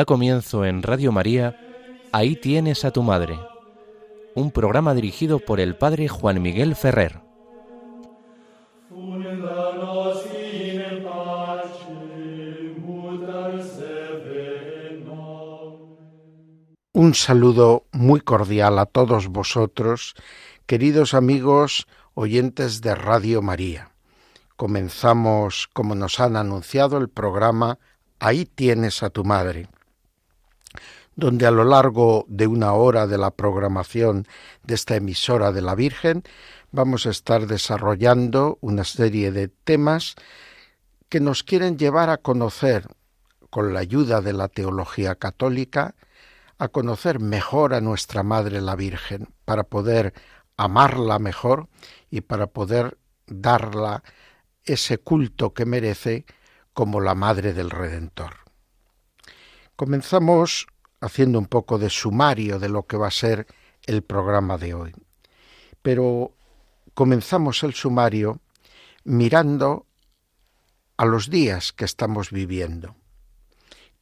Da comienzo en Radio María, Ahí tienes a tu madre, un programa dirigido por el Padre Juan Miguel Ferrer. Un saludo muy cordial a todos vosotros, queridos amigos oyentes de Radio María. Comenzamos, como nos han anunciado, el programa Ahí tienes a tu madre, donde a lo largo de una hora de la programación de esta emisora de la Virgen vamos a estar desarrollando una serie de temas que nos quieren llevar a conocer, con la ayuda de la teología católica, a conocer mejor a nuestra Madre la Virgen, para poder amarla mejor y para poder darla ese culto que merece como la Madre del Redentor. Comenzamos haciendo un poco de sumario de lo que va a ser el programa de hoy. Pero comenzamos el sumario mirando a los días que estamos viviendo.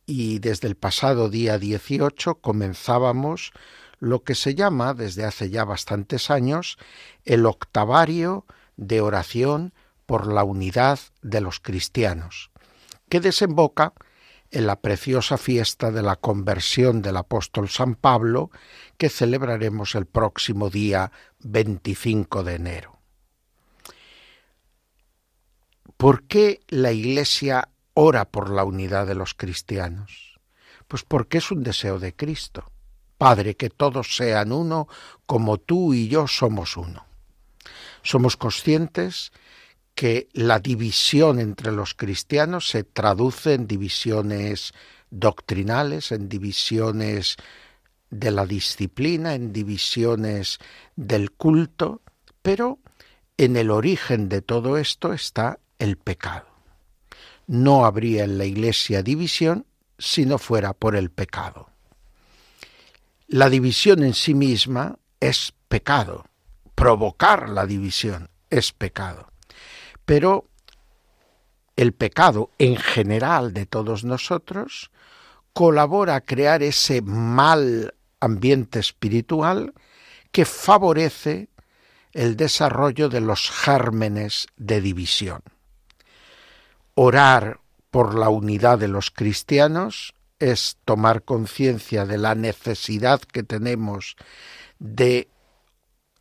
Y desde el pasado día 18 comenzábamos lo que se llama, desde hace ya bastantes años, el octavario de oración por la unidad de los cristianos, que desemboca en la preciosa fiesta de la conversión del apóstol San Pablo, que celebraremos el próximo día 25 de enero. ¿Por qué la Iglesia ora por la unidad de los cristianos? Pues porque es un deseo de Cristo. Padre, que todos sean uno como tú y yo somos uno. Somos conscientes que la división entre los cristianos se traduce en divisiones doctrinales, en divisiones de la disciplina, en divisiones del culto, pero en el origen de todo esto está el pecado. No habría en la Iglesia división si no fuera por el pecado. La división en sí misma es pecado. Provocar la división es pecado. Pero el pecado en general de todos nosotros colabora a crear ese mal ambiente espiritual que favorece el desarrollo de los gérmenes de división. Orar por la unidad de los cristianos es tomar conciencia de la necesidad que tenemos de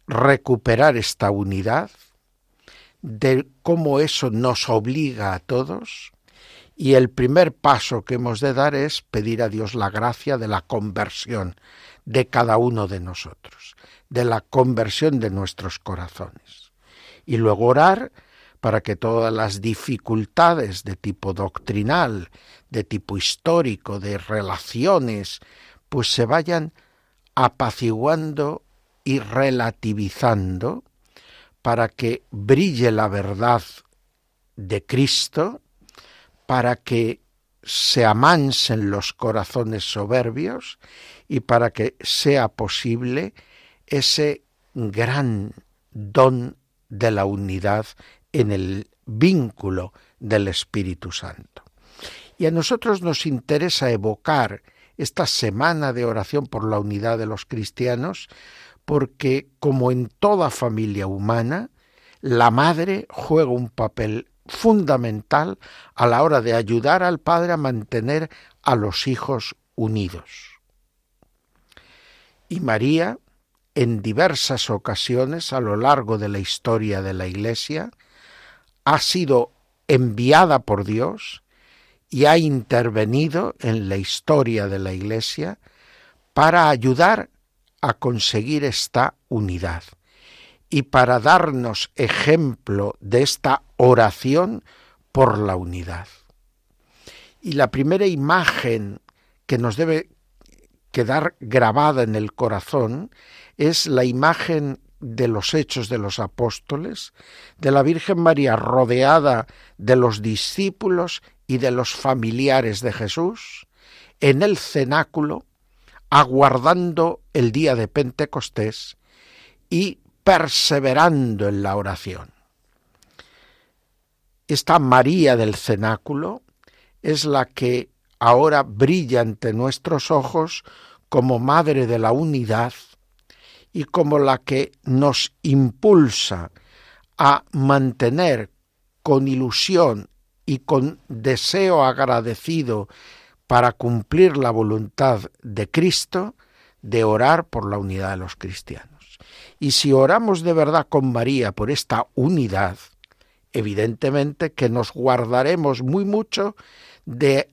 recuperar esta unidad, de cómo eso nos obliga a todos, y el primer paso que hemos de dar es pedir a Dios la gracia de la conversión de cada uno de nosotros, de la conversión de nuestros corazones. Y luego orar para que todas las dificultades de tipo doctrinal, de tipo histórico, de relaciones, pues se vayan apaciguando y relativizando para que brille la verdad de Cristo, para que se amansen los corazones soberbios y para que sea posible ese gran don de la unidad en el vínculo del Espíritu Santo. Y a nosotros nos interesa evocar esta semana de oración por la unidad de los cristianos, porque como en toda familia humana, la madre juega un papel fundamental a la hora de ayudar al padre a mantener a los hijos unidos. Y María, en diversas ocasiones a lo largo de la historia de la Iglesia, ha sido enviada por Dios y ha intervenido en la historia de la Iglesia para ayudar a conseguir esta unidad y para darnos ejemplo de esta oración por la unidad. Y la primera imagen que nos debe quedar grabada en el corazón es la imagen de los hechos de los apóstoles, de la Virgen María rodeada de los discípulos y de los familiares de Jesús, en el cenáculo, aguardando el día de Pentecostés y perseverando en la oración. Esta María del cenáculo es la que ahora brilla ante nuestros ojos como Madre de la Unidad y como la que nos impulsa a mantener con ilusión y con deseo agradecido para cumplir la voluntad de Cristo, de orar por la unidad de los cristianos. Y si oramos de verdad con María por esta unidad, evidentemente que nos guardaremos muy mucho de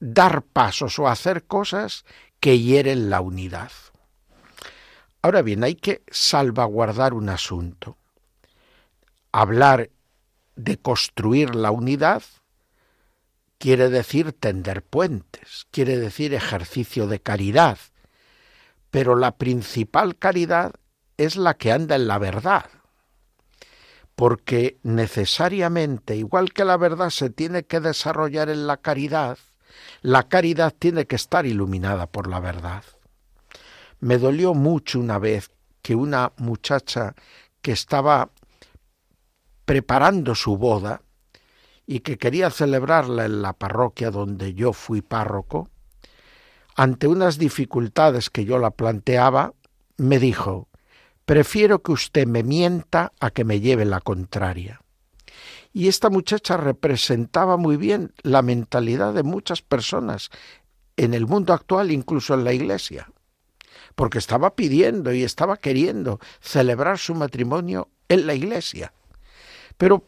dar pasos o hacer cosas que hieren la unidad. Ahora bien, hay que salvaguardar un asunto. Hablar de construir la unidad quiere decir tender puentes, quiere decir ejercicio de caridad, pero la principal caridad es la que anda en la verdad, porque necesariamente, igual que la verdad se tiene que desarrollar en la caridad, la caridad tiene que estar iluminada por la verdad. Me dolió mucho una vez que una muchacha que estaba preparando su boda y que quería celebrarla en la parroquia donde yo fui párroco, ante unas dificultades que yo la planteaba, me dijo, prefiero que usted me mienta a que me lleve la contraria. Y esta muchacha representaba muy bien la mentalidad de muchas personas en el mundo actual, incluso en la Iglesia porque estaba pidiendo y estaba queriendo celebrar su matrimonio en la iglesia. Pero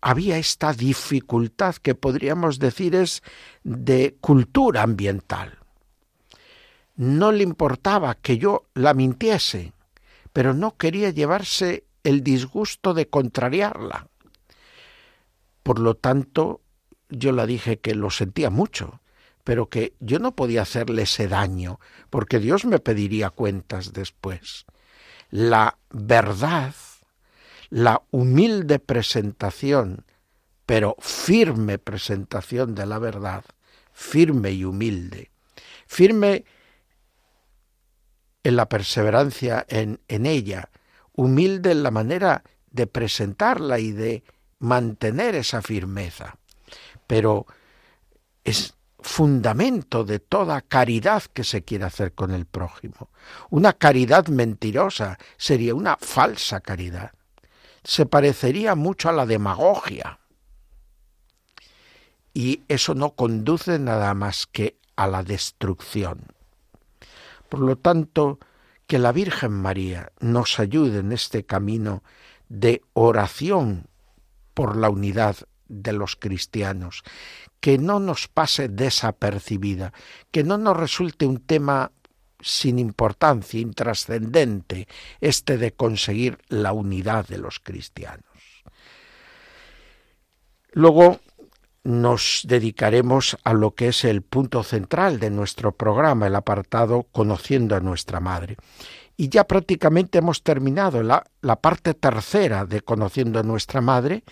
había esta dificultad que podríamos decir es de cultura ambiental. No le importaba que yo la mintiese, pero no quería llevarse el disgusto de contrariarla. Por lo tanto, yo la dije que lo sentía mucho, pero que yo no podía hacerle ese daño, porque Dios me pediría cuentas después. La verdad, la humilde presentación, pero firme presentación de la verdad, firme y humilde, firme en la perseverancia en, en ella, humilde en la manera de presentarla y de mantener esa firmeza. Pero es fundamento de toda caridad que se quiere hacer con el prójimo. Una caridad mentirosa sería una falsa caridad. Se parecería mucho a la demagogia. Y eso no conduce nada más que a la destrucción. Por lo tanto, que la Virgen María nos ayude en este camino de oración por la unidad de los cristianos, que no nos pase desapercibida, que no nos resulte un tema sin importancia, intrascendente, este de conseguir la unidad de los cristianos. Luego nos dedicaremos a lo que es el punto central de nuestro programa, el apartado Conociendo a nuestra Madre. Y ya prácticamente hemos terminado la, la parte tercera de Conociendo a nuestra Madre,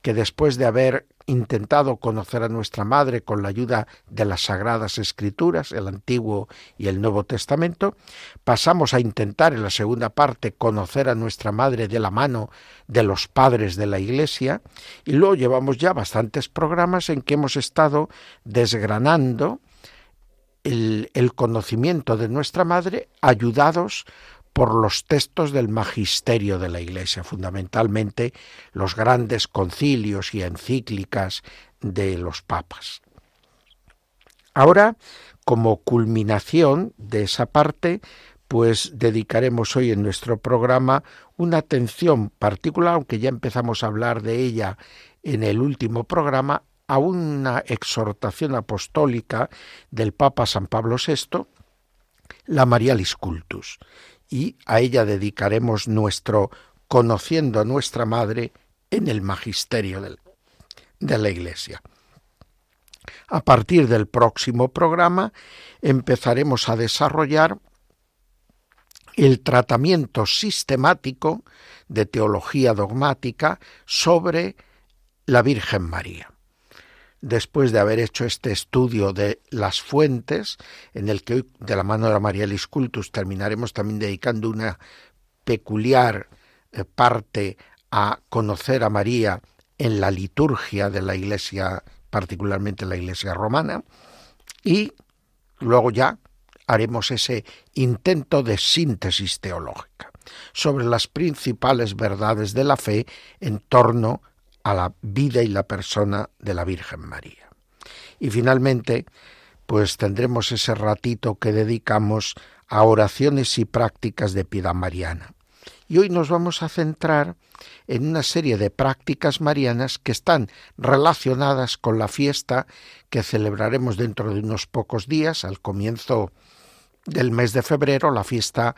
que después de haber intentado conocer a nuestra Madre con la ayuda de las Sagradas Escrituras, el Antiguo y el Nuevo Testamento, pasamos a intentar en la segunda parte conocer a nuestra Madre de la mano de los padres de la Iglesia, y luego llevamos ya bastantes programas en que hemos estado desgranando el, el conocimiento de nuestra Madre ayudados por los textos del magisterio de la Iglesia, fundamentalmente los grandes concilios y encíclicas de los papas. Ahora, como culminación de esa parte, pues dedicaremos hoy en nuestro programa una atención particular, aunque ya empezamos a hablar de ella en el último programa, a una exhortación apostólica del Papa San Pablo VI, la Marialis Cultus y a ella dedicaremos nuestro conociendo a nuestra Madre en el magisterio de la Iglesia. A partir del próximo programa empezaremos a desarrollar el tratamiento sistemático de teología dogmática sobre la Virgen María después de haber hecho este estudio de las fuentes, en el que hoy, de la mano de la Marialis Cultus, terminaremos también dedicando una peculiar eh, parte a conocer a María en la liturgia de la Iglesia particularmente la Iglesia romana, y luego ya haremos ese intento de síntesis teológica sobre las principales verdades de la fe en torno a la vida y la persona de la Virgen María. Y finalmente, pues tendremos ese ratito que dedicamos a oraciones y prácticas de piedad mariana. Y hoy nos vamos a centrar en una serie de prácticas marianas que están relacionadas con la fiesta que celebraremos dentro de unos pocos días, al comienzo del mes de febrero, la fiesta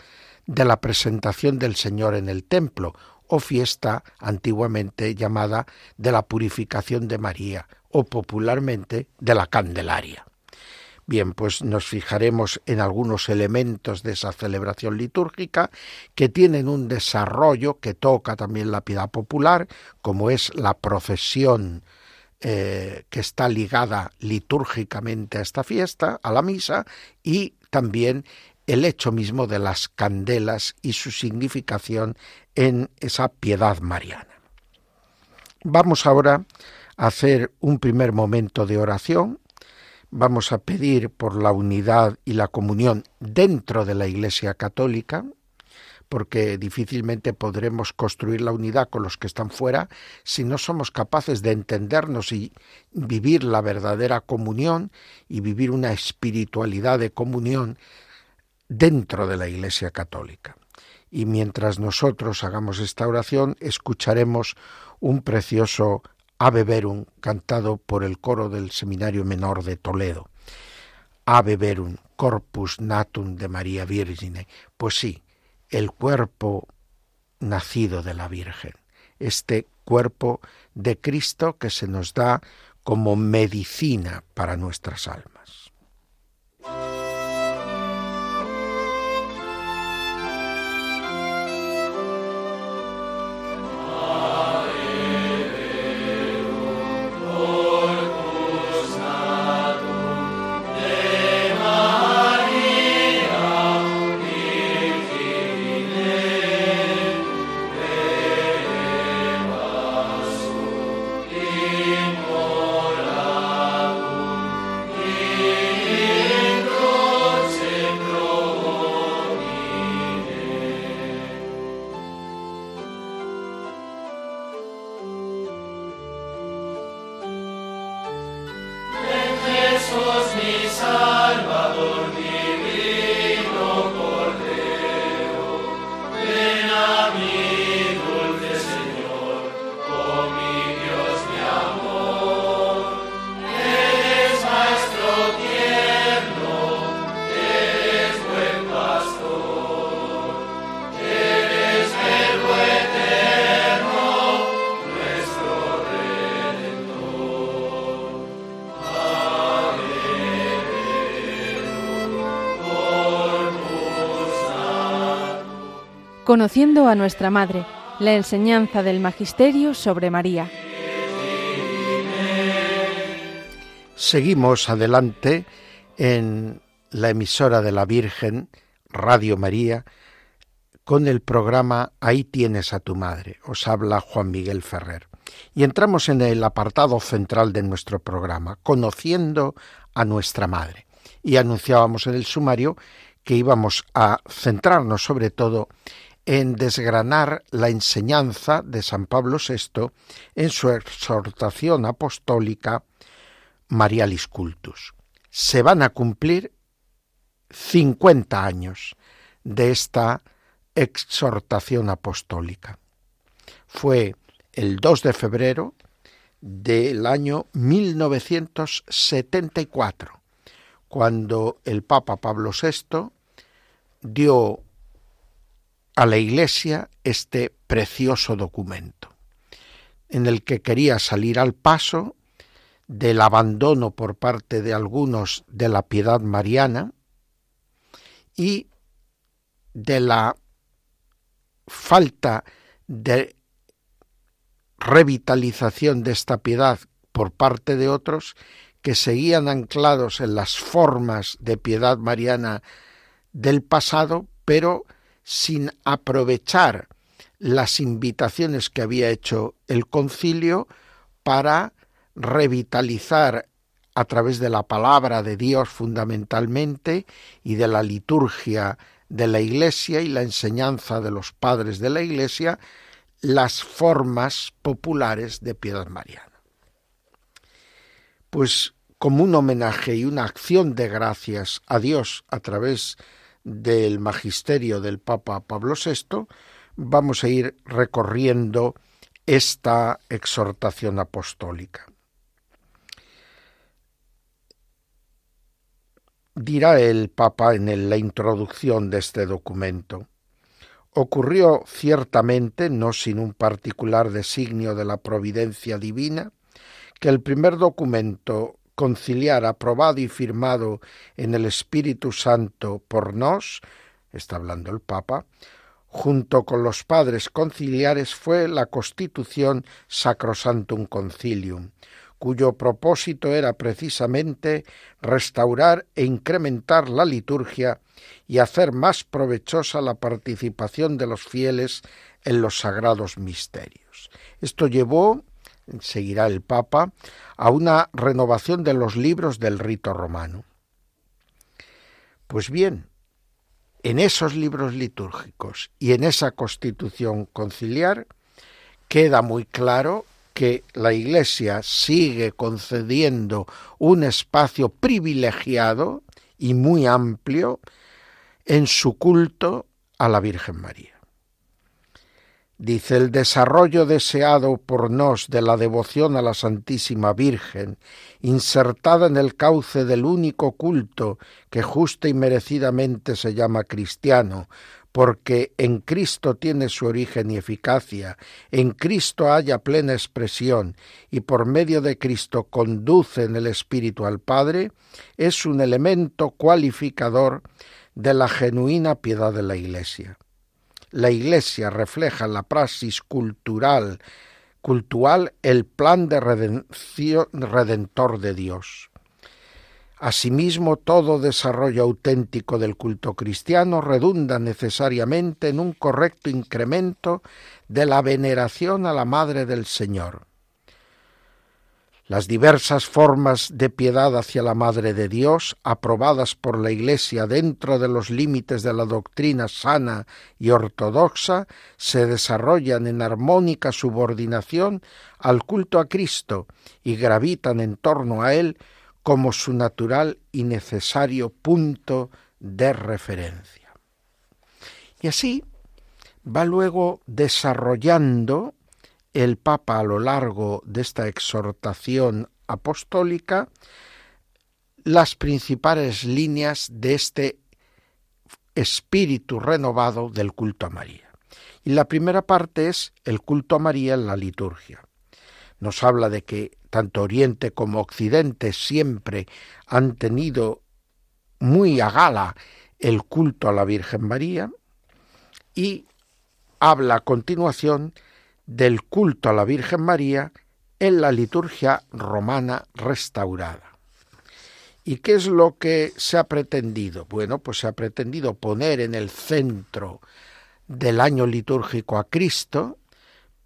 de la presentación del Señor en el templo, o fiesta antiguamente llamada de la purificación de María, o popularmente de la Candelaria. Bien, pues nos fijaremos en algunos elementos de esa celebración litúrgica que tienen un desarrollo que toca también la piedad popular, como es la procesión eh, que está ligada litúrgicamente a esta fiesta, a la misa, y también el hecho mismo de las candelas y su significación en esa piedad mariana. Vamos ahora a hacer un primer momento de oración. Vamos a pedir por la unidad y la comunión dentro de la Iglesia Católica, porque difícilmente podremos construir la unidad con los que están fuera si no somos capaces de entendernos y vivir la verdadera comunión y vivir una espiritualidad de comunión dentro de la Iglesia Católica. Y mientras nosotros hagamos esta oración, escucharemos un precioso Ave Verum cantado por el coro del Seminario Menor de Toledo. Ave Verum, corpus natum de María Virgine. Pues sí, el cuerpo nacido de la Virgen, este cuerpo de Cristo que se nos da como medicina para nuestras almas. Conociendo a nuestra Madre, la enseñanza del Magisterio sobre María. Seguimos adelante en la emisora de la Virgen, Radio María, con el programa Ahí tienes a tu madre. Os habla Juan Miguel Ferrer. Y entramos en el apartado central de nuestro programa, Conociendo a nuestra madre. Y anunciábamos en el sumario que íbamos a centrarnos sobre todo en desgranar la enseñanza de San Pablo VI en su exhortación apostólica Marialis Cultus. Se van a cumplir 50 años de esta exhortación apostólica. Fue el 2 de febrero del año 1974, cuando el Papa Pablo VI dio a la Iglesia este precioso documento, en el que quería salir al paso del abandono por parte de algunos de la piedad mariana y de la falta de revitalización de esta piedad por parte de otros que seguían anclados en las formas de piedad mariana del pasado, pero sin aprovechar las invitaciones que había hecho el concilio para revitalizar a través de la palabra de Dios fundamentalmente y de la liturgia de la Iglesia y la enseñanza de los padres de la Iglesia las formas populares de piedad mariana. Pues como un homenaje y una acción de gracias a Dios a través del magisterio del Papa Pablo VI, vamos a ir recorriendo esta exhortación apostólica. dirá el Papa en la introducción de este documento. Ocurrió ciertamente, no sin un particular designio de la providencia divina, que el primer documento conciliar aprobado y firmado en el Espíritu Santo por nos, está hablando el Papa, junto con los padres conciliares fue la Constitución Sacrosantum Concilium, cuyo propósito era precisamente restaurar e incrementar la liturgia y hacer más provechosa la participación de los fieles en los sagrados misterios. Esto llevó, seguirá el Papa, a una renovación de los libros del rito romano. Pues bien, en esos libros litúrgicos y en esa constitución conciliar queda muy claro que la Iglesia sigue concediendo un espacio privilegiado y muy amplio en su culto a la Virgen María. Dice el desarrollo deseado por nos de la devoción a la Santísima Virgen, insertada en el cauce del único culto que justa y merecidamente se llama cristiano, porque en Cristo tiene su origen y eficacia, en Cristo haya plena expresión y por medio de Cristo conduce en el Espíritu al Padre, es un elemento cualificador de la genuina piedad de la Iglesia. La Iglesia refleja en la praxis cultural, cultural el plan de redención, redentor de Dios. Asimismo, todo desarrollo auténtico del culto cristiano redunda necesariamente en un correcto incremento de la veneración a la Madre del Señor. Las diversas formas de piedad hacia la Madre de Dios, aprobadas por la Iglesia dentro de los límites de la doctrina sana y ortodoxa, se desarrollan en armónica subordinación al culto a Cristo y gravitan en torno a él como su natural y necesario punto de referencia. Y así va luego desarrollando el Papa a lo largo de esta exhortación apostólica las principales líneas de este espíritu renovado del culto a María. Y la primera parte es el culto a María en la liturgia. Nos habla de que tanto Oriente como Occidente siempre han tenido muy a gala el culto a la Virgen María y habla a continuación del culto a la Virgen María en la liturgia romana restaurada. ¿Y qué es lo que se ha pretendido? Bueno, pues se ha pretendido poner en el centro del año litúrgico a Cristo,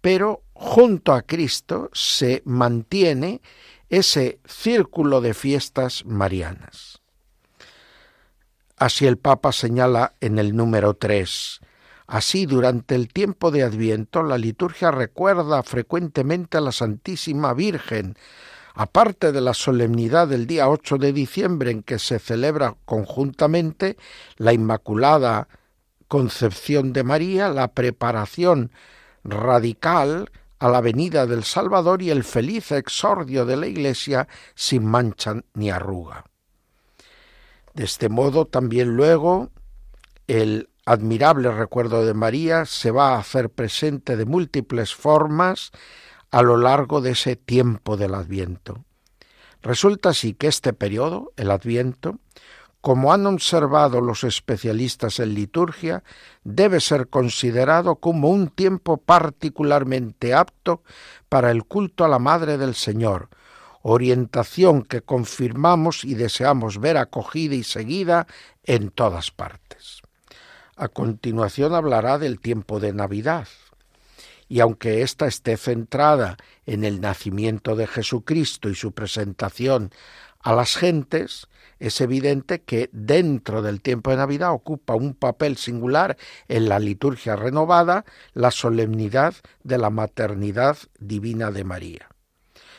pero junto a Cristo se mantiene ese círculo de fiestas marianas. Así el Papa señala en el número 3. Así, durante el tiempo de Adviento, la liturgia recuerda frecuentemente a la Santísima Virgen, aparte de la solemnidad del día 8 de diciembre en que se celebra conjuntamente la Inmaculada Concepción de María, la preparación radical a la venida del Salvador y el feliz exordio de la Iglesia sin mancha ni arruga. De este modo también luego el admirable recuerdo de María se va a hacer presente de múltiples formas a lo largo de ese tiempo del Adviento. Resulta así que este periodo, el Adviento, como han observado los especialistas en liturgia, debe ser considerado como un tiempo particularmente apto para el culto a la Madre del Señor, orientación que confirmamos y deseamos ver acogida y seguida en todas partes. A continuación hablará del tiempo de Navidad. y aunque ésta esté centrada en el nacimiento de Jesucristo y su presentación a las gentes, es evidente que dentro del tiempo de Navidad ocupa un papel singular en la liturgia renovada la solemnidad de la maternidad divina de María.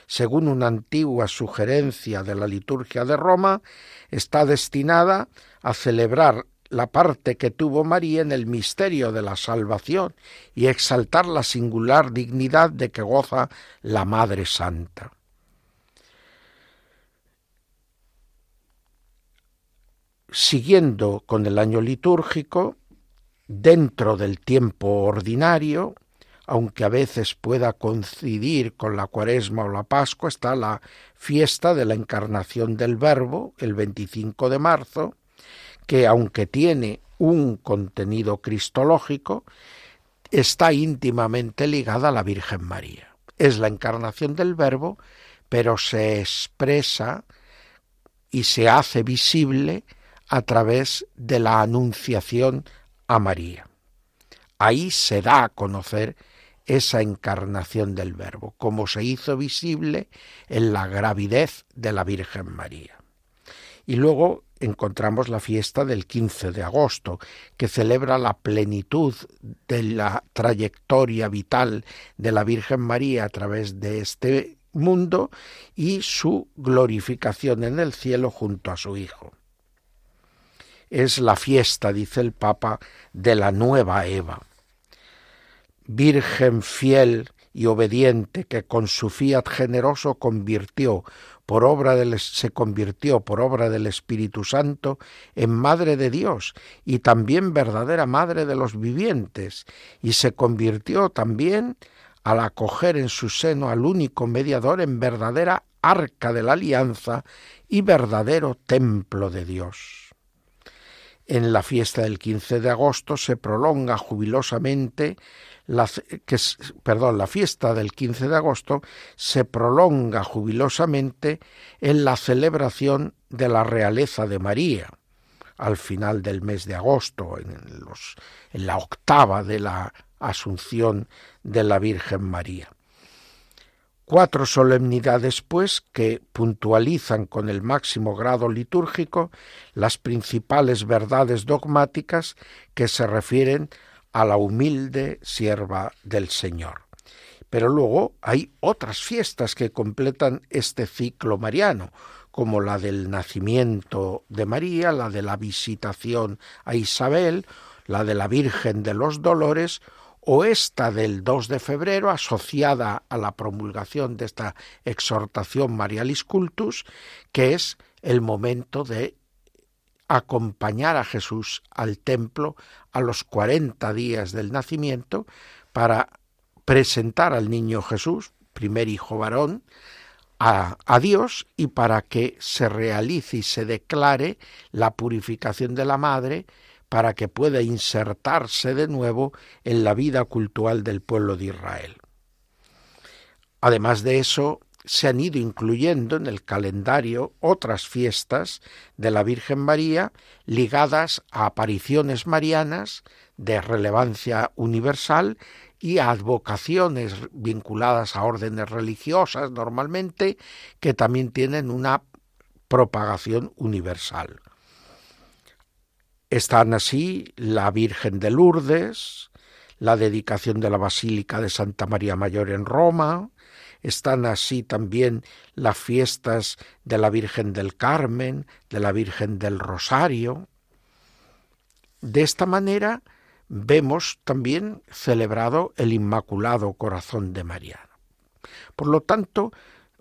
Según una antigua sugerencia de la liturgia de Roma, está destinada a celebrar la parte que tuvo María en el misterio de la salvación y exaltar la singular dignidad de que goza la Madre Santa. Siguiendo con el año litúrgico, dentro del tiempo ordinario, aunque a veces pueda coincidir con la cuaresma o la pascua, está la fiesta de la encarnación del Verbo, el 25 de marzo, que aunque tiene un contenido cristológico, está íntimamente ligada a la Virgen María. Es la encarnación del Verbo, pero se expresa y se hace visible a través de la anunciación a María. Ahí se da a conocer esa encarnación del Verbo, como se hizo visible en la gravidez de la Virgen María. Y luego encontramos la fiesta del 15 de agosto, que celebra la plenitud de la trayectoria vital de la Virgen María a través de este mundo y su glorificación en el cielo junto a su Hijo. Es la fiesta, dice el Papa, de la nueva Eva. Virgen fiel y obediente que con su fiat generoso convirtió por obra se convirtió por obra del Espíritu Santo en Madre de Dios y también verdadera Madre de los vivientes, y se convirtió también al acoger en su seno al único mediador en verdadera arca de la alianza y verdadero templo de Dios. En la fiesta del 15 de agosto se prolonga jubilosamente la, que, perdón, la fiesta del 15 de agosto se prolonga jubilosamente en la celebración de la realeza de María, al final del mes de agosto, en, los, en la octava de la Asunción de la Virgen María. Cuatro solemnidades, pues, que puntualizan con el máximo grado litúrgico las principales verdades dogmáticas que se refieren a la humilde sierva del Señor. Pero luego hay otras fiestas que completan este ciclo mariano, como la del nacimiento de María, la de la visitación a Isabel, la de la Virgen de los Dolores, o esta del 2 de febrero, asociada a la promulgación de esta exhortación Marialis Cultus, que es el momento de acompañar a Jesús al templo a los cuarenta días del nacimiento para presentar al niño Jesús, primer hijo varón, a, a, Dios y para que se realice y se declare la purificación de la madre para que pueda insertarse de nuevo en la vida cultural del pueblo de Israel. Además de eso, se han ido incluyendo en el calendario otras fiestas de la Virgen María ligadas a apariciones marianas de relevancia universal y a advocaciones vinculadas a órdenes religiosas normalmente que también tienen una propagación universal. Están así la Virgen de Lourdes, la dedicación de la Basílica de Santa María Mayor en Roma, están así también las fiestas de la Virgen del Carmen, de la Virgen del Rosario. De esta manera vemos también celebrado el Inmaculado Corazón de María. Por lo tanto,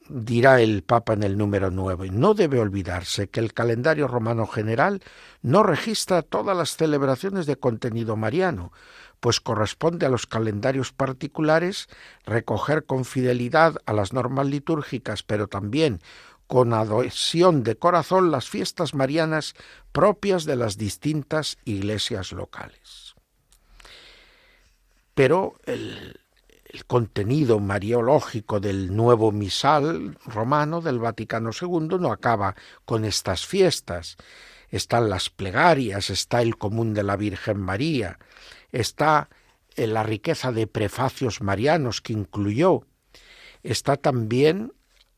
dirá el Papa en el número 9, no debe olvidarse que el calendario romano general no registra todas las celebraciones de contenido mariano, pues corresponde a los calendarios particulares recoger con fidelidad a las normas litúrgicas, pero también con adhesión de corazón las fiestas marianas propias de las distintas iglesias locales. Pero el, el contenido mariológico del nuevo misal romano del Vaticano II no acaba con estas fiestas. Están las plegarias, está el común de la Virgen María, está en la riqueza de prefacios marianos que incluyó, está también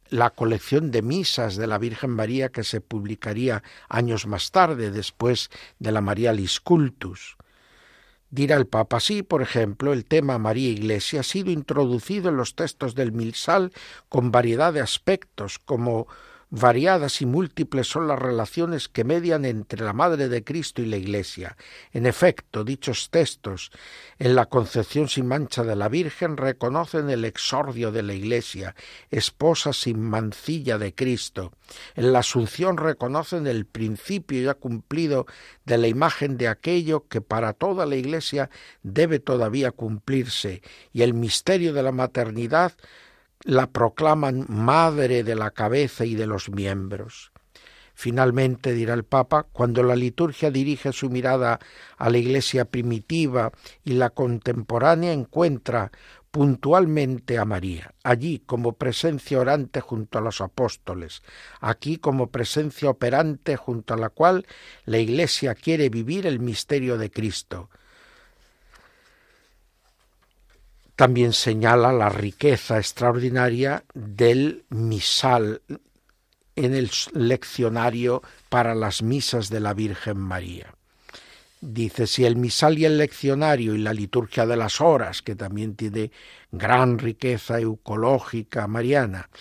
la colección de misas de la Virgen María que se publicaría años más tarde, después de la Marialis Cultus. Dirá el Papa, sí, por ejemplo, el tema María Iglesia ha sido introducido en los textos del Milsal con variedad de aspectos, como Variadas y múltiples son las relaciones que median entre la Madre de Cristo y la Iglesia. En efecto, dichos textos en la concepción sin mancha de la Virgen reconocen el exordio de la Iglesia, esposa sin mancilla de Cristo. En la Asunción reconocen el principio ya cumplido de la imagen de aquello que para toda la Iglesia debe todavía cumplirse, y el misterio de la maternidad la proclaman madre de la cabeza y de los miembros. Finalmente, dirá el Papa, cuando la liturgia dirige su mirada a la Iglesia primitiva y la contemporánea, encuentra puntualmente a María, allí como presencia orante junto a los apóstoles, aquí como presencia operante junto a la cual la Iglesia quiere vivir el misterio de Cristo, también señala la riqueza extraordinaria del misal en el leccionario para las misas de la Virgen María. Dice, si el misal y el leccionario y la liturgia de las horas, que también tiene gran riqueza eucológica mariana,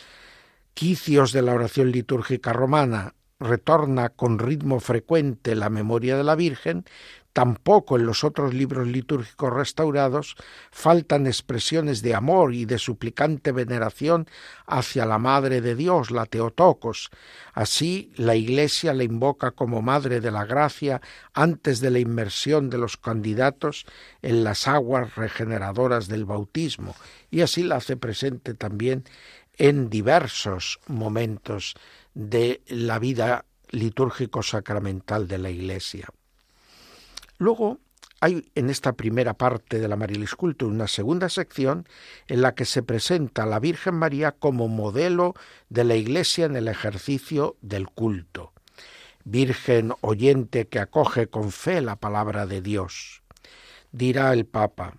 quicios de la oración litúrgica romana, retorna con ritmo frecuente la memoria de la Virgen, Tampoco en los otros libros litúrgicos restaurados faltan expresiones de amor y de suplicante veneración hacia la Madre de Dios, la Teotocos. Así la Iglesia la invoca como Madre de la Gracia antes de la inmersión de los candidatos en las aguas regeneradoras del bautismo, y así la hace presente también en diversos momentos de la vida litúrgico sacramental de la Iglesia. Luego hay en esta primera parte de la Marilis una segunda sección en la que se presenta a la Virgen María como modelo de la Iglesia en el ejercicio del culto. Virgen oyente que acoge con fe la palabra de Dios. Dirá el Papa,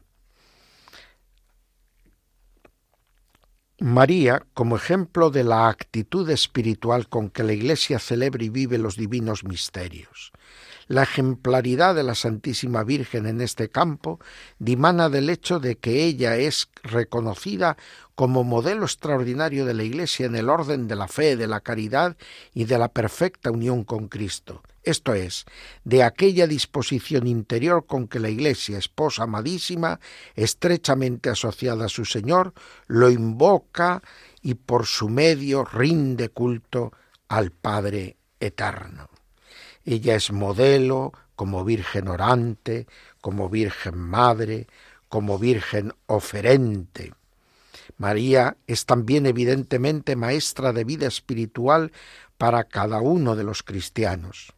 María, como ejemplo de la actitud espiritual con que la Iglesia celebra y vive los divinos misterios. La ejemplaridad de la Santísima Virgen en este campo dimana del hecho de que ella es reconocida como modelo extraordinario de la Iglesia en el orden de la fe, de la caridad y de la perfecta unión con Cristo. Esto es, de aquella disposición interior con que la Iglesia, esposa amadísima, estrechamente asociada a su Señor, lo invoca y por su medio rinde culto al Padre eterno. Ella es modelo como Virgen orante, como Virgen Madre, como Virgen oferente. María es también evidentemente maestra de vida espiritual para cada uno de los cristianos.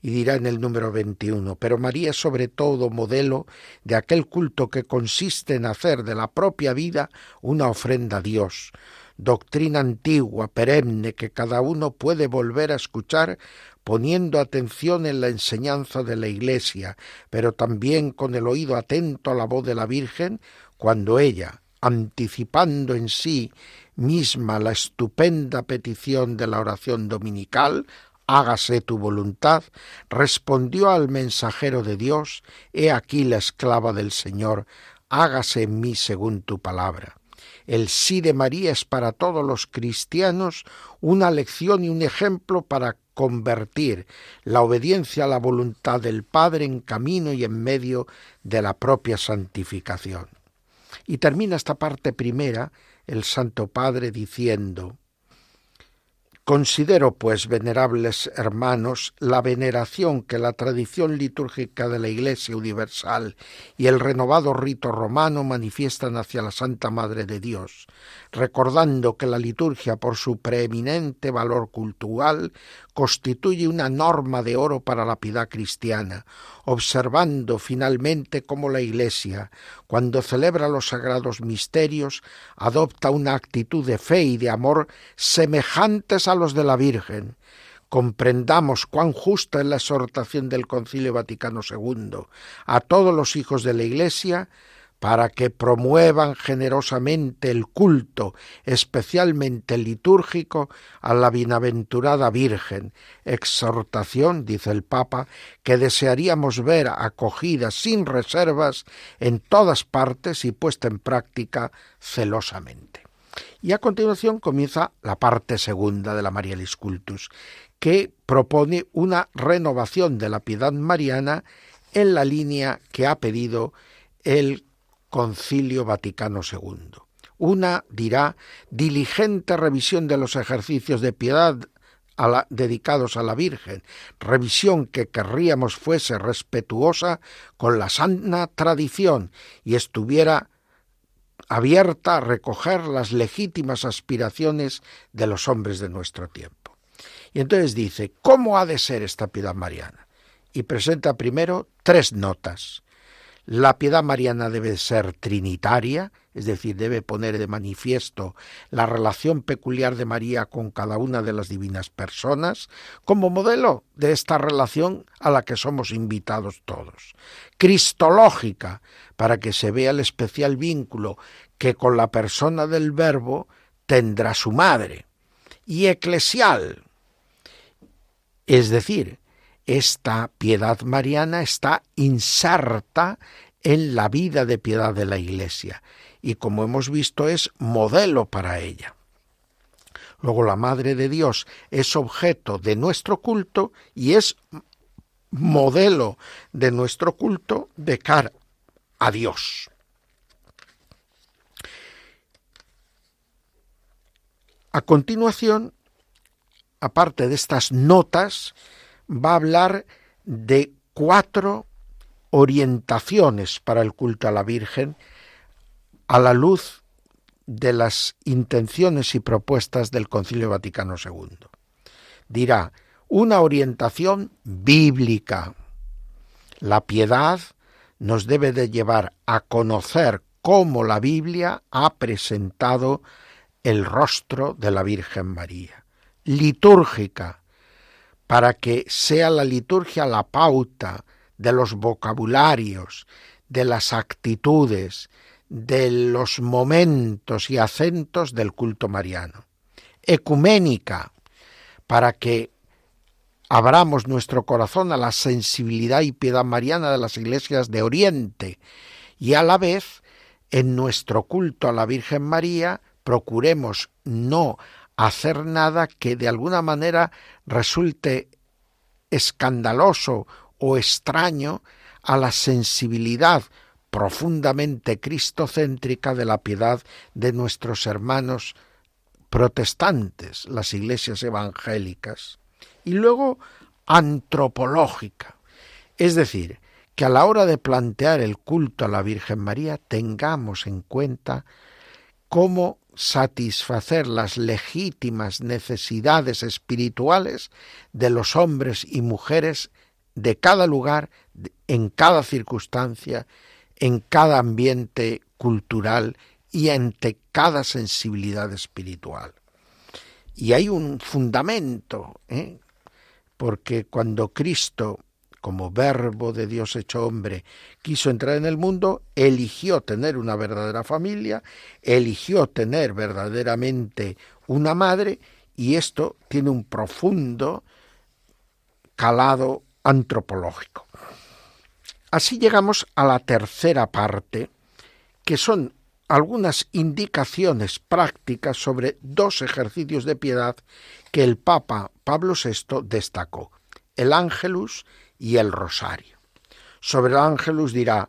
Y dirá en el número 21, pero María es sobre todo modelo de aquel culto que consiste en hacer de la propia vida una ofrenda a Dios, doctrina antigua, perenne, que cada uno puede volver a escuchar poniendo atención en la enseñanza de la Iglesia, pero también con el oído atento a la voz de la Virgen, cuando ella, anticipando en sí misma la estupenda petición de la oración dominical, hágase tu voluntad, respondió al mensajero de Dios, He aquí la esclava del Señor, hágase en mí según tu palabra. El sí de María es para todos los cristianos una lección y un ejemplo para convertir la obediencia a la voluntad del Padre en camino y en medio de la propia santificación. Y termina esta parte primera el Santo Padre diciendo Considero, pues, venerables hermanos, la veneración que la tradición litúrgica de la Iglesia Universal y el renovado rito romano manifiestan hacia la Santa Madre de Dios, recordando que la liturgia, por su preeminente valor cultural, constituye una norma de oro para la piedad cristiana, observando finalmente cómo la Iglesia, cuando celebra los sagrados misterios, adopta una actitud de fe y de amor semejantes a los de la Virgen. Comprendamos cuán justa es la exhortación del Concilio Vaticano II a todos los hijos de la Iglesia para que promuevan generosamente el culto, especialmente litúrgico, a la bienaventurada Virgen, exhortación, dice el Papa, que desearíamos ver acogida sin reservas en todas partes y puesta en práctica celosamente. Y a continuación comienza la parte segunda de la Marialis Cultus, que propone una renovación de la piedad mariana en la línea que ha pedido el Concilio Vaticano II. Una, dirá, diligente revisión de los ejercicios de piedad dedicados a la Virgen, revisión que querríamos fuese respetuosa con la sana tradición y estuviera abierta a recoger las legítimas aspiraciones de los hombres de nuestro tiempo. Y entonces dice, ¿cómo ha de ser esta piedad mariana? Y presenta primero tres notas. La piedad mariana debe ser trinitaria, es decir, debe poner de manifiesto la relación peculiar de María con cada una de las divinas personas, como modelo de esta relación a la que somos invitados todos. Cristológica, para que se vea el especial vínculo que con la persona del Verbo tendrá su madre. Y eclesial, es decir, esta piedad mariana está inserta en la vida de piedad de la Iglesia y como hemos visto es modelo para ella. Luego la Madre de Dios es objeto de nuestro culto y es modelo de nuestro culto de cara a Dios. A continuación, aparte de estas notas, va a hablar de cuatro orientaciones para el culto a la Virgen a la luz de las intenciones y propuestas del Concilio Vaticano II. Dirá, una orientación bíblica. La piedad nos debe de llevar a conocer cómo la Biblia ha presentado el rostro de la Virgen María. Litúrgica, para que sea la liturgia la pauta de los vocabularios, de las actitudes, de los momentos y acentos del culto mariano. Ecuménica, para que abramos nuestro corazón a la sensibilidad y piedad mariana de las iglesias de Oriente y a la vez en nuestro culto a la Virgen María procuremos no hacer nada que de alguna manera resulte escandaloso o extraño a la sensibilidad profundamente cristocéntrica de la piedad de nuestros hermanos protestantes, las iglesias evangélicas, y luego antropológica, es decir, que a la hora de plantear el culto a la Virgen María tengamos en cuenta cómo satisfacer las legítimas necesidades espirituales de los hombres y mujeres de cada lugar, en cada circunstancia, en cada ambiente cultural y ante cada sensibilidad espiritual. Y hay un fundamento, ¿eh? porque cuando Cristo como verbo de Dios hecho hombre, quiso entrar en el mundo, eligió tener una verdadera familia, eligió tener verdaderamente una madre, y esto tiene un profundo calado antropológico. Así llegamos a la tercera parte, que son algunas indicaciones prácticas sobre dos ejercicios de piedad que el Papa Pablo VI destacó, el ángelus y el rosario. Sobre el ángelus dirá,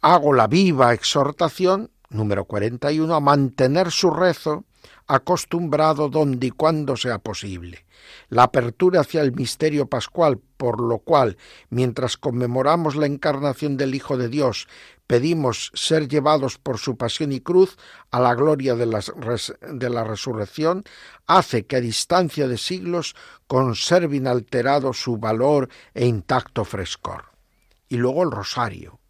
hago la viva exhortación, número 41, a mantener su rezo acostumbrado donde y cuando sea posible. La apertura hacia el misterio pascual, por lo cual, mientras conmemoramos la encarnación del Hijo de Dios, pedimos ser llevados por su pasión y cruz a la gloria de la, resurrección, hace que a distancia de siglos conserve inalterado su valor e intacto frescor. Y luego el rosario,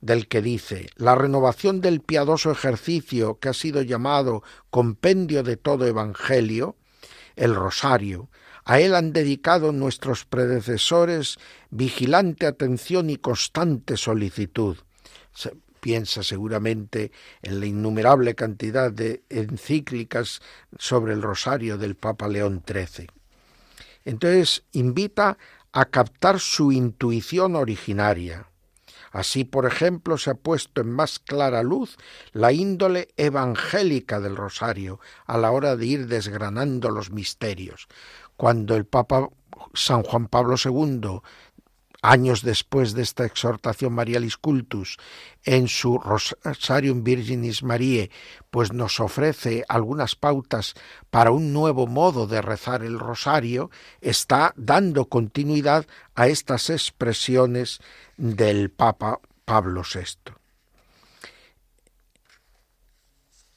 del que dice la renovación del piadoso ejercicio que ha sido llamado compendio de todo evangelio, el rosario, a él han dedicado nuestros predecesores vigilante atención y constante solicitud. piensa seguramente en la innumerable cantidad de encíclicas sobre el rosario del Papa León XIII. Entonces invita a captar su intuición originaria. Así, por ejemplo, se ha puesto en más clara luz la índole evangélica del rosario a la hora de ir desgranando los misterios. Cuando el Papa San Juan Pablo II años después de esta exhortación Marialis Cultus, en su Rosarium Virginis Mariae, pues nos ofrece algunas pautas para un nuevo modo de rezar el rosario, está dando continuidad a estas expresiones del Papa Pablo VI.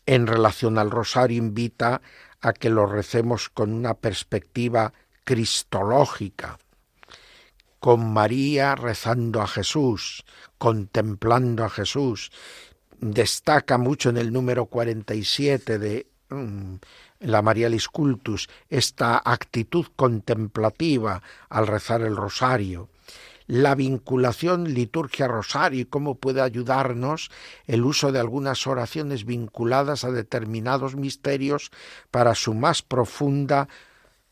En relación al rosario invita a que lo recemos con una perspectiva cristológica, con María rezando a Jesús, contemplando a Jesús. Destaca mucho en el número 47 de mm, la Marialis Cultus esta actitud contemplativa al rezar el rosario. La vinculación liturgia-rosario y cómo puede ayudarnos el uso de algunas oraciones vinculadas a determinados misterios para su más profunda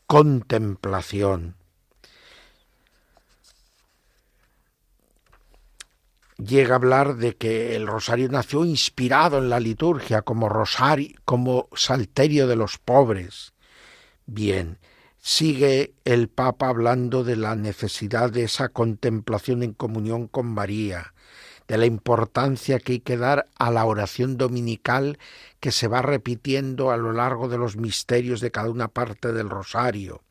contemplación. Llega a hablar de que el rosario nació inspirado en la liturgia como rosario, como salterio de los pobres. Bien, sigue el Papa hablando de la necesidad de esa contemplación en comunión con María, de la importancia que hay que dar a la oración dominical que se va repitiendo a lo largo de los misterios de cada una parte del rosario,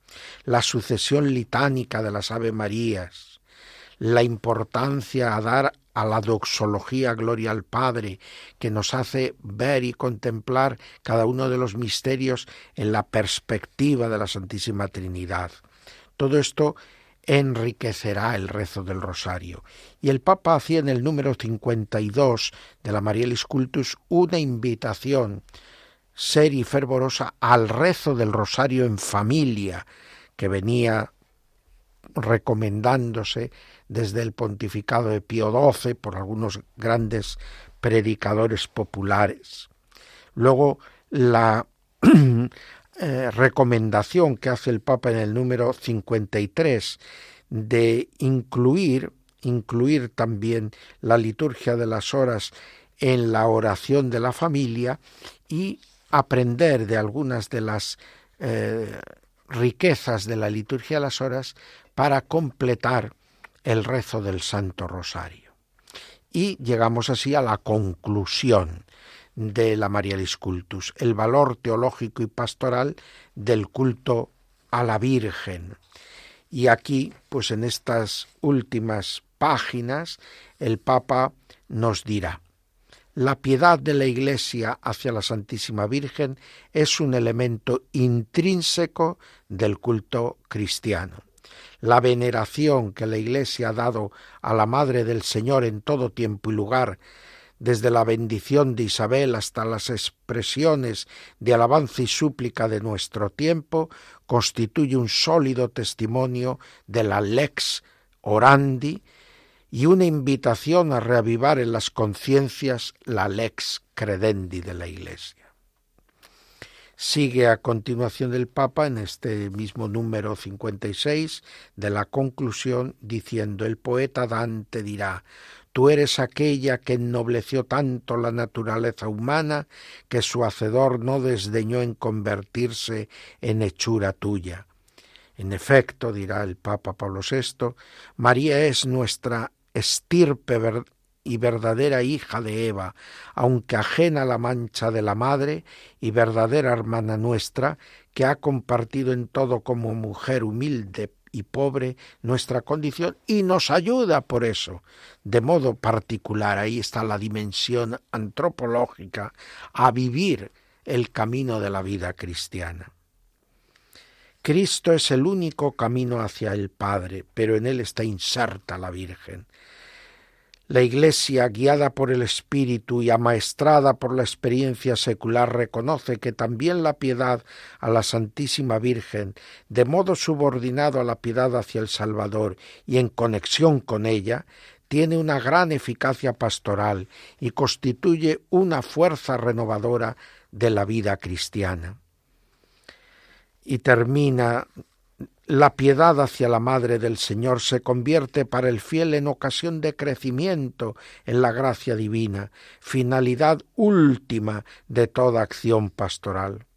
la sucesión litánica de las Ave Marías, la importancia a dar a la doxología Gloria al Padre, que nos hace ver y contemplar cada uno de los misterios en la perspectiva de la Santísima Trinidad. Todo esto enriquecerá el rezo del rosario. Y el Papa hacía en el número 52 de la Marielis Cultus una invitación ser y fervorosa al rezo del rosario en familia, que venía recomendándose desde el pontificado de Pío XII por algunos grandes predicadores populares. Luego la eh, recomendación que hace el Papa en el número 53 de incluir incluir también la liturgia de las horas en la oración de la familia y aprender de algunas de las eh, riquezas de la liturgia de las horas para completar el rezo del Santo Rosario. Y llegamos así a la conclusión de la Marialis Cultus, el valor teológico y pastoral del culto a la Virgen. Y aquí, pues en estas últimas páginas, el Papa nos dirá, la piedad de la Iglesia hacia la Santísima Virgen es un elemento intrínseco del culto cristiano la veneración que la Iglesia ha dado a la Madre del Señor en todo tiempo y lugar, desde la bendición de Isabel hasta las expresiones de alabanza y súplica de nuestro tiempo, constituye un sólido testimonio de la lex orandi y una invitación a reavivar en las conciencias la lex credendi de la Iglesia. Sigue a continuación del Papa en este mismo número 56 de la conclusión diciendo el poeta Dante dirá Tú eres aquella que ennobleció tanto la naturaleza humana que su hacedor no desdeñó en convertirse en hechura tuya. En efecto, dirá el Papa Pablo VI, María es nuestra estirpe y verdadera hija de Eva, aunque ajena a la mancha de la madre y verdadera hermana nuestra, que ha compartido en todo como mujer humilde y pobre nuestra condición y nos ayuda por eso. De modo particular, ahí está la dimensión antropológica, a vivir el camino de la vida cristiana. Cristo es el único camino hacia el Padre, pero en él está inserta la Virgen. La Iglesia, guiada por el Espíritu y amaestrada por la experiencia secular, reconoce que también la piedad a la Santísima Virgen, de modo subordinado a la piedad hacia el Salvador y en conexión con ella, tiene una gran eficacia pastoral y constituye una fuerza renovadora de la vida cristiana. Y termina la piedad hacia la Madre del Señor se convierte para el fiel en ocasión de crecimiento en la gracia divina, finalidad última de toda acción pastoral.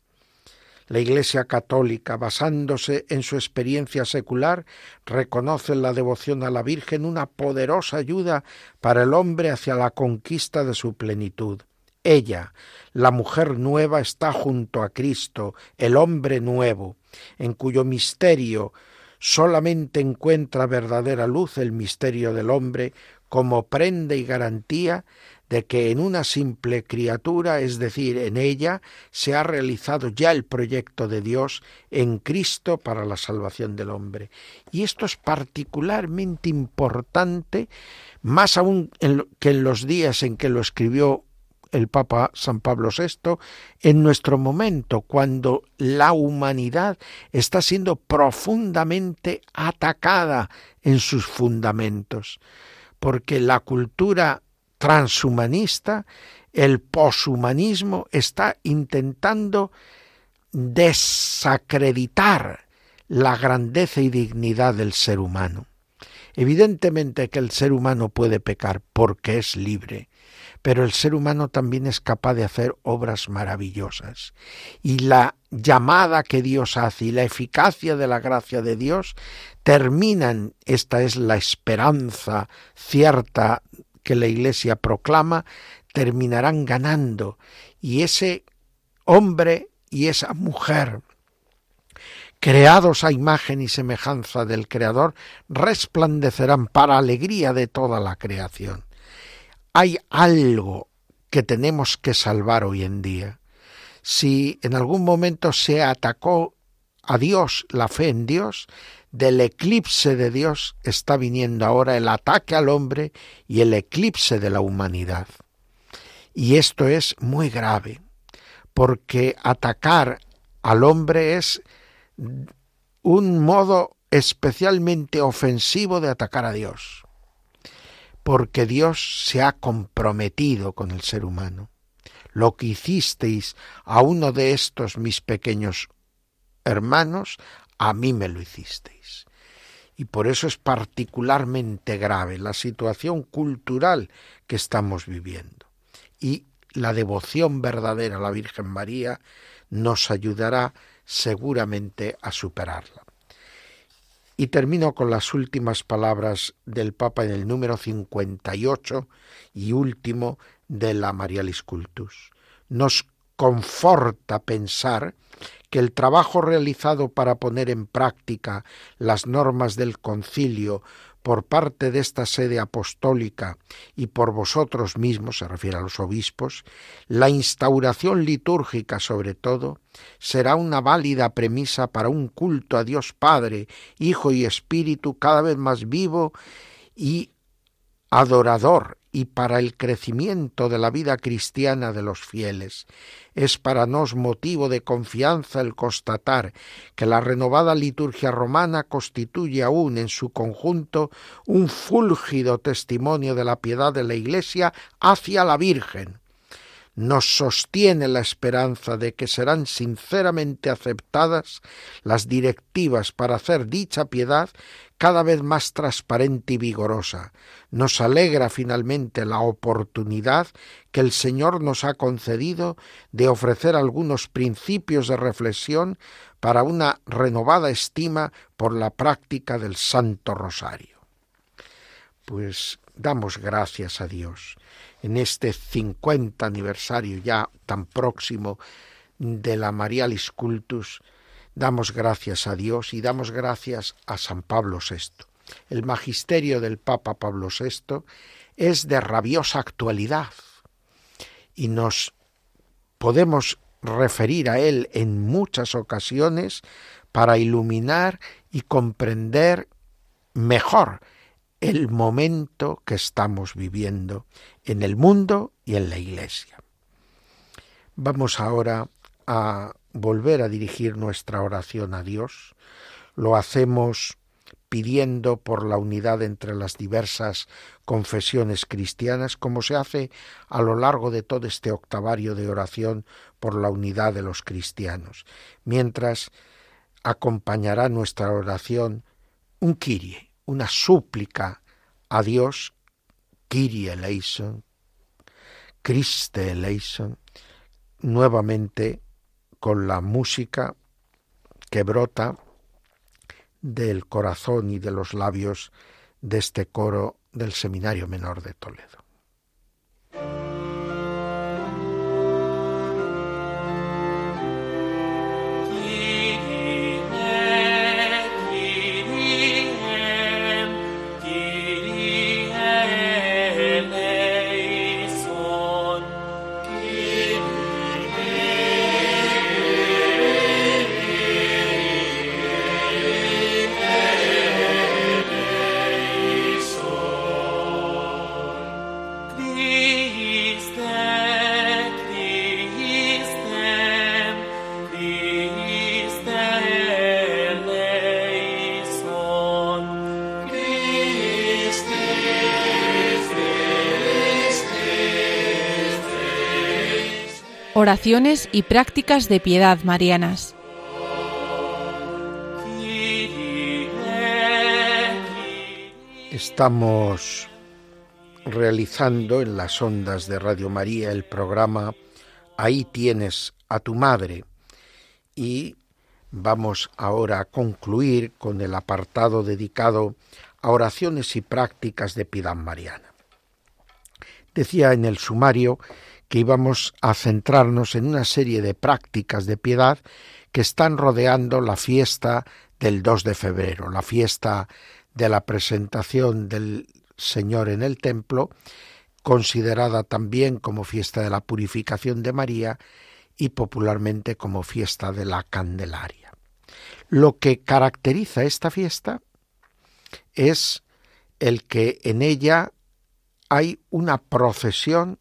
La Iglesia católica, basándose en su experiencia secular, reconoce en la devoción a la Virgen una poderosa ayuda para el hombre hacia la conquista de su plenitud. Ella, la mujer nueva, está junto a Cristo, el hombre nuevo, en cuyo misterio solamente encuentra verdadera luz el misterio del hombre como prenda y garantía de que en una simple criatura, es decir, en ella, se ha realizado ya el proyecto de Dios en Cristo para la salvación del hombre. Y esto es particularmente importante, más aún que en los días en que lo escribió el Papa San Pablo VI, en nuestro momento, cuando la humanidad está siendo profundamente atacada en sus fundamentos, porque la cultura transhumanista, el poshumanismo, está intentando desacreditar la grandeza y dignidad del ser humano. Evidentemente que el ser humano puede pecar porque es libre, pero el ser humano también es capaz de hacer obras maravillosas. Y la llamada que Dios hace y la eficacia de la gracia de Dios terminan, esta es la esperanza cierta que la Iglesia proclama, terminarán ganando. Y ese hombre y esa mujer creados a imagen y semejanza del Creador, resplandecerán para alegría de toda la creación hay algo que tenemos que salvar hoy en día. Si en algún momento se atacó a Dios, la fe en Dios, del eclipse de Dios está viniendo ahora el ataque al hombre y el eclipse de la humanidad. Y esto es muy grave, porque atacar al hombre es un modo especialmente ofensivo de atacar a Dios porque Dios se ha comprometido con el ser humano. Lo que hicisteis a uno de estos mis pequeños hermanos, a mí me lo hicisteis. Y por eso es particularmente grave la situación cultural que estamos viviendo. Y la devoción verdadera a la Virgen María nos ayudará seguramente a superarla. Y termino con las últimas palabras del Papa en el número 58 y último de la Marialis Cultus. Nos conforta pensar que el trabajo realizado para poner en práctica las normas del concilio por parte de esta sede apostólica y por vosotros mismos, se refiere a los obispos, la instauración litúrgica sobre todo, será una válida premisa para un culto a Dios Padre, Hijo y Espíritu cada vez más vivo y adorador y para el crecimiento de la vida cristiana de los fieles. Es para nos motivo de confianza el constatar que la renovada liturgia romana constituye aún en su conjunto un fúlgido testimonio de la piedad de la Iglesia hacia la Virgen, nos sostiene la esperanza de que serán sinceramente aceptadas las directivas para hacer dicha piedad cada vez más transparente y vigorosa. Nos alegra finalmente la oportunidad que el Señor nos ha concedido de ofrecer algunos principios de reflexión para una renovada estima por la práctica del Santo Rosario. Pues damos gracias a Dios en este 50 aniversario ya tan próximo de la Marialis Cultus, damos gracias a Dios y damos gracias a San Pablo VI. El magisterio del Papa Pablo VI es de rabiosa actualidad y nos podemos referir a él en muchas ocasiones para iluminar y comprender mejor el momento que estamos viviendo en el mundo y en la Iglesia. Vamos ahora a volver a dirigir nuestra oración a Dios. Lo hacemos pidiendo por la unidad entre las diversas confesiones cristianas, como se hace a lo largo de todo este octavario de oración por la unidad de los cristianos, mientras acompañará nuestra oración un kirie, una súplica a Dios, kirie eleison, Christe eleison, nuevamente con la música que brota del corazón y de los labios de este coro del Seminario Menor de Toledo. Oraciones y prácticas de piedad marianas. Estamos realizando en las ondas de Radio María el programa Ahí tienes a tu madre y vamos ahora a concluir con el apartado dedicado a oraciones y prácticas de piedad mariana. Decía en el sumario que íbamos a centrarnos en una serie de prácticas de piedad que están rodeando la fiesta del 2 de febrero, la fiesta de la presentación del Señor en el templo, considerada también como fiesta de la purificación de María y popularmente como fiesta de la Candelaria. Lo que caracteriza esta fiesta es el que en ella hay una procesión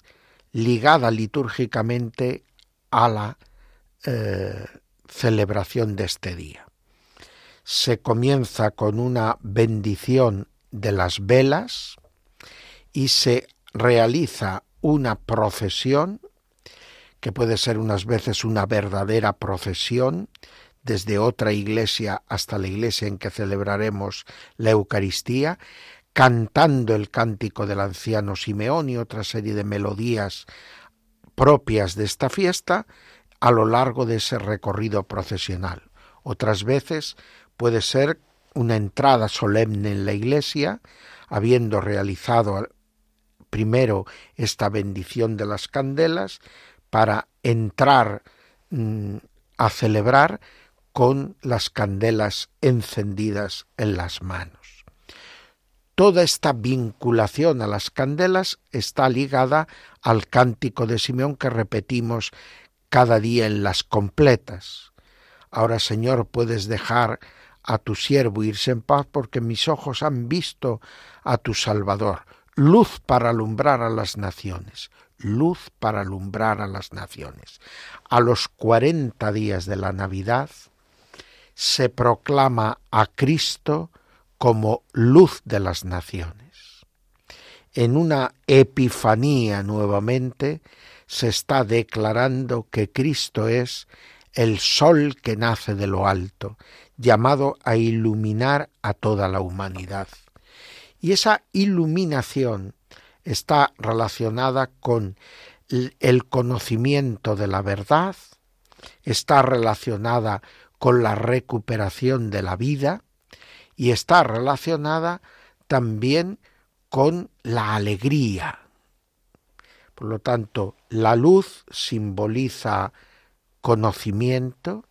ligada litúrgicamente a la eh, celebración de este día. Se comienza con una bendición de las velas y se realiza una procesión, que puede ser unas veces una verdadera procesión, desde otra iglesia hasta la iglesia en que celebraremos la Eucaristía, cantando el cántico del anciano Simeón y otra serie de melodías propias de esta fiesta a lo largo de ese recorrido procesional. Otras veces puede ser una entrada solemne en la iglesia, habiendo realizado primero esta bendición de las candelas, para entrar mm, a celebrar con las candelas encendidas en las manos. Toda esta vinculación a las candelas está ligada al cántico de Simeón que repetimos cada día en las completas. Ahora, Señor, puedes dejar a tu siervo irse en paz porque mis ojos han visto a tu Salvador, luz para alumbrar a las naciones, luz para alumbrar a las naciones. A los cuarenta días de la Navidad se proclama a Cristo como luz de las naciones. En una epifanía nuevamente se está declarando que Cristo es el sol que nace de lo alto, llamado a iluminar a toda la humanidad. Y esa iluminación está relacionada con el conocimiento de la verdad, está relacionada con la recuperación de la vida, y está relacionada también con la alegría. Por lo tanto, la luz simboliza conocimiento,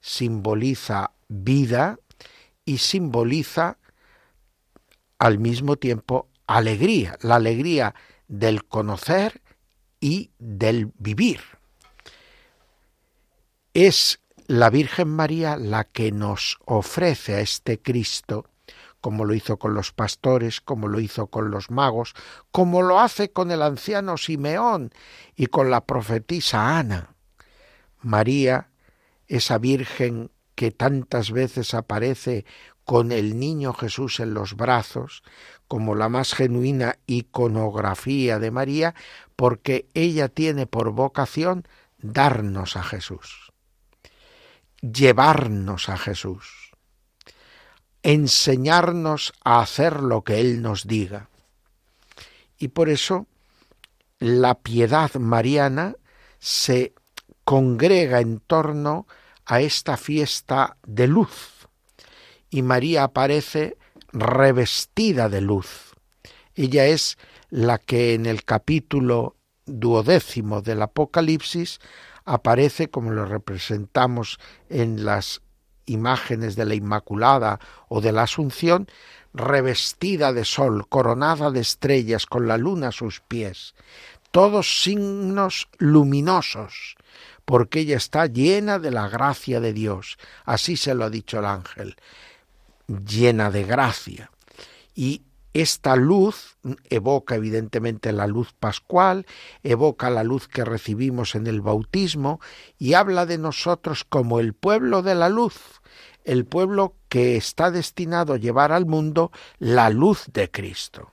simboliza vida y simboliza al mismo tiempo alegría, la alegría del conocer y del vivir. Es la Virgen María la que nos ofrece a este Cristo, como lo hizo con los pastores, como lo hizo con los magos, como lo hace con el anciano Simeón y con la profetisa Ana. María, esa Virgen que tantas veces aparece con el niño Jesús en los brazos, como la más genuina iconografía de María, porque ella tiene por vocación darnos a Jesús, llevarnos a Jesús, enseñarnos a hacer lo que Él nos diga. Y por eso la piedad mariana se congrega en torno a esta fiesta de luz. Y María aparece revestida de luz. Ella es la que en el capítulo duodécimo del Apocalipsis aparece como lo representamos en las imágenes de la Inmaculada o de la Asunción, revestida de sol, coronada de estrellas, con la luna a sus pies, todos signos luminosos, porque ella está llena de la gracia de Dios. Así se lo ha dicho el ángel, llena de gracia. Y esta luz evoca evidentemente la luz pascual, evoca la luz que recibimos en el bautismo y habla de nosotros como el pueblo de la luz, el pueblo que está destinado a llevar al mundo la luz de Cristo.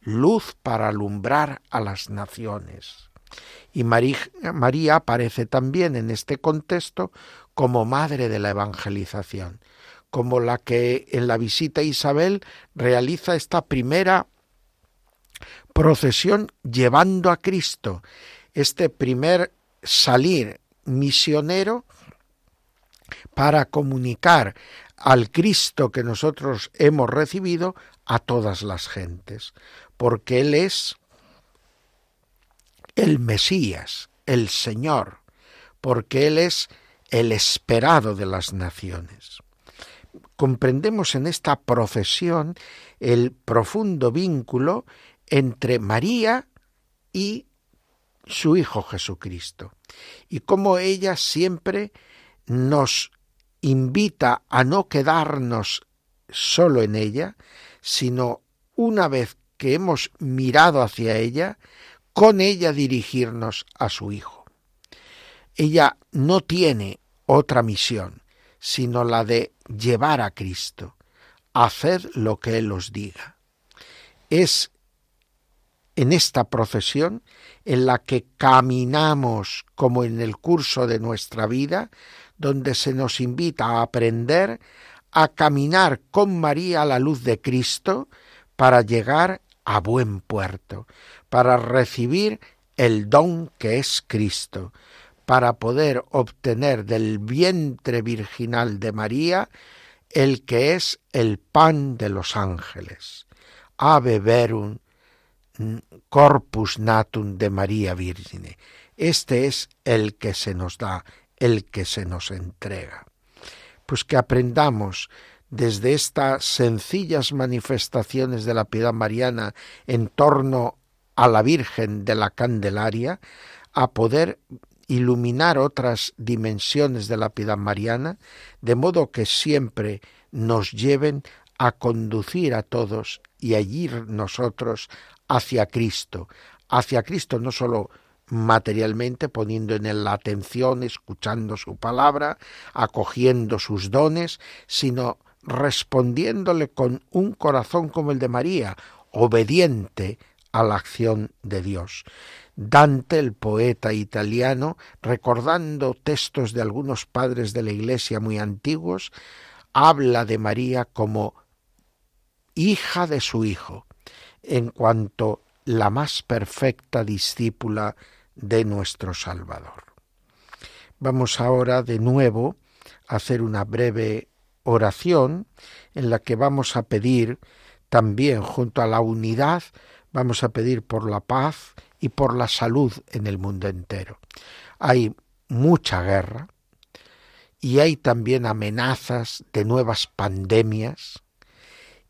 Luz para alumbrar a las naciones. Y María aparece también en este contexto como madre de la evangelización como la que en la visita a Isabel realiza esta primera procesión llevando a Cristo, este primer salir misionero para comunicar al Cristo que nosotros hemos recibido a todas las gentes, porque Él es el Mesías, el Señor, porque Él es el esperado de las naciones comprendemos en esta procesión el profundo vínculo entre María y su Hijo Jesucristo, y cómo ella siempre nos invita a no quedarnos solo en ella, sino una vez que hemos mirado hacia ella, con ella dirigirnos a su Hijo. Ella no tiene otra misión, sino la de llevar a Cristo, hacer lo que Él os diga. Es en esta procesión en la que caminamos como en el curso de nuestra vida, donde se nos invita a aprender a caminar con María a la luz de Cristo para llegar a buen puerto, para recibir el don que es Cristo, para poder obtener del vientre virginal de María el que es el pan de los ángeles. Ave verum corpus natum de María Virgine. Este es el que se nos da, el que se nos entrega. Pues que aprendamos desde estas sencillas manifestaciones de la piedad mariana en torno a la Virgen de la Candelaria, a poder iluminar otras dimensiones de la piedad mariana, de modo que siempre nos lleven a conducir a todos y a ir nosotros hacia Cristo, hacia Cristo no solo materialmente, poniendo en él la atención, escuchando su palabra, acogiendo sus dones, sino respondiéndole con un corazón como el de María, obediente a la acción de Dios. Dante, el poeta italiano, recordando textos de algunos padres de la Iglesia muy antiguos, habla de María como hija de su Hijo, en cuanto la más perfecta discípula de nuestro Salvador. Vamos ahora de nuevo a hacer una breve oración en la que vamos a pedir también junto a la unidad, vamos a pedir por la paz y por la salud en el mundo entero. Hay mucha guerra y hay también amenazas de nuevas pandemias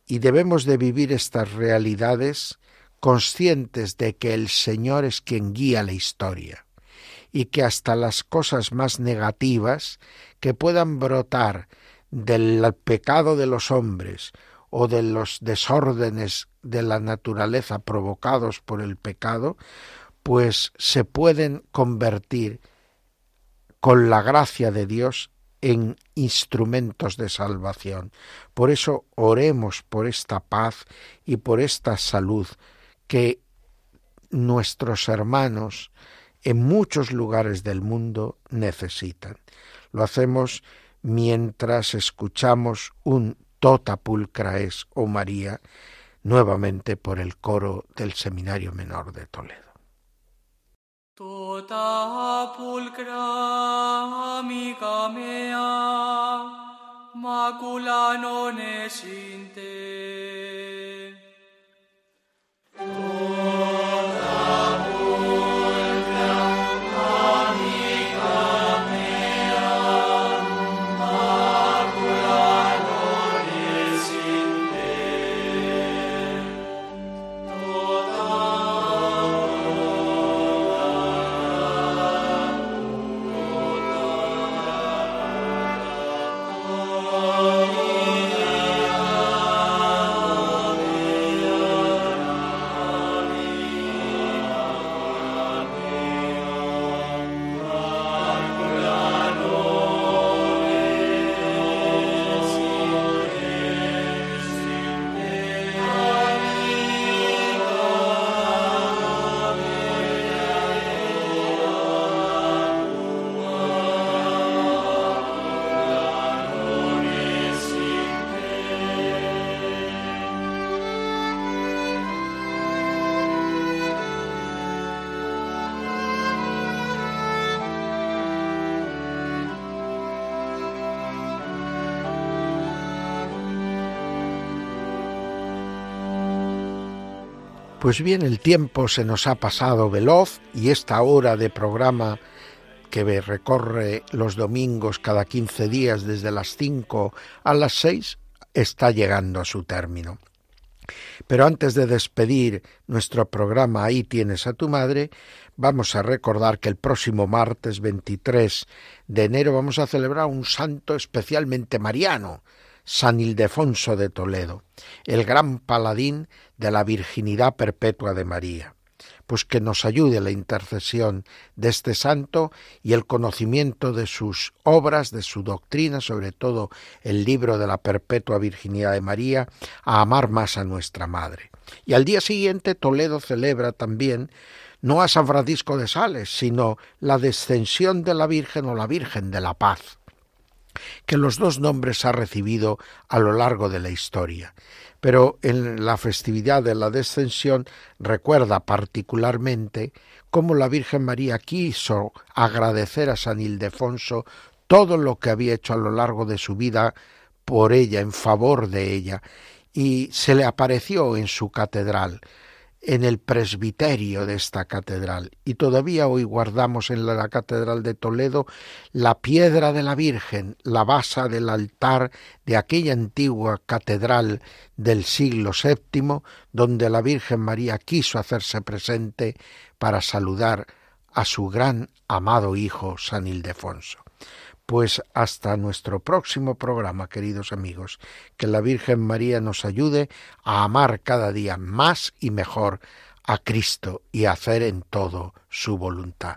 y debemos de vivir estas realidades conscientes de que el Señor es quien guía la historia y que hasta las cosas más negativas que puedan brotar del pecado de los hombres o de los desórdenes de la naturaleza provocados por el pecado, pues se pueden convertir con la gracia de Dios en instrumentos de salvación. Por eso oremos por esta paz y por esta salud que nuestros hermanos en muchos lugares del mundo necesitan. Lo hacemos mientras escuchamos un Tota pulcra es, oh María, nuevamente por el coro del Seminario Menor de Toledo. Tota pulcra amica mea, macula non esinte. Pues bien, el tiempo se nos ha pasado veloz y esta hora de programa que recorre los domingos cada 15 días desde las 5 a las 6 está llegando a su término. Pero antes de despedir nuestro programa Ahí tienes a tu madre, vamos a recordar que el próximo martes 23 de enero vamos a celebrar un santo especialmente mariano, San Ildefonso de Toledo, el gran paladín de la virginidad perpetua de María. Pues que nos ayude la intercesión de este santo y el conocimiento de sus obras, de su doctrina, sobre todo el libro de la perpetua virginidad de María, a amar más a nuestra Madre. Y al día siguiente Toledo celebra también no a San Francisco de Sales, sino la descensión de la Virgen o la Virgen de la Paz que los dos nombres ha recibido a lo largo de la historia. Pero en la festividad de la descensión recuerda particularmente cómo la Virgen María quiso agradecer a San Ildefonso todo lo que había hecho a lo largo de su vida por ella, en favor de ella, y se le apareció en su catedral en el presbiterio de esta catedral y todavía hoy guardamos en la catedral de Toledo la piedra de la Virgen, la basa del altar de aquella antigua catedral del siglo VII donde la Virgen María quiso hacerse presente para saludar a su gran amado hijo San Ildefonso. Pues hasta nuestro próximo programa, queridos amigos, que la Virgen María nos ayude a amar cada día más y mejor a Cristo y a hacer en todo su voluntad.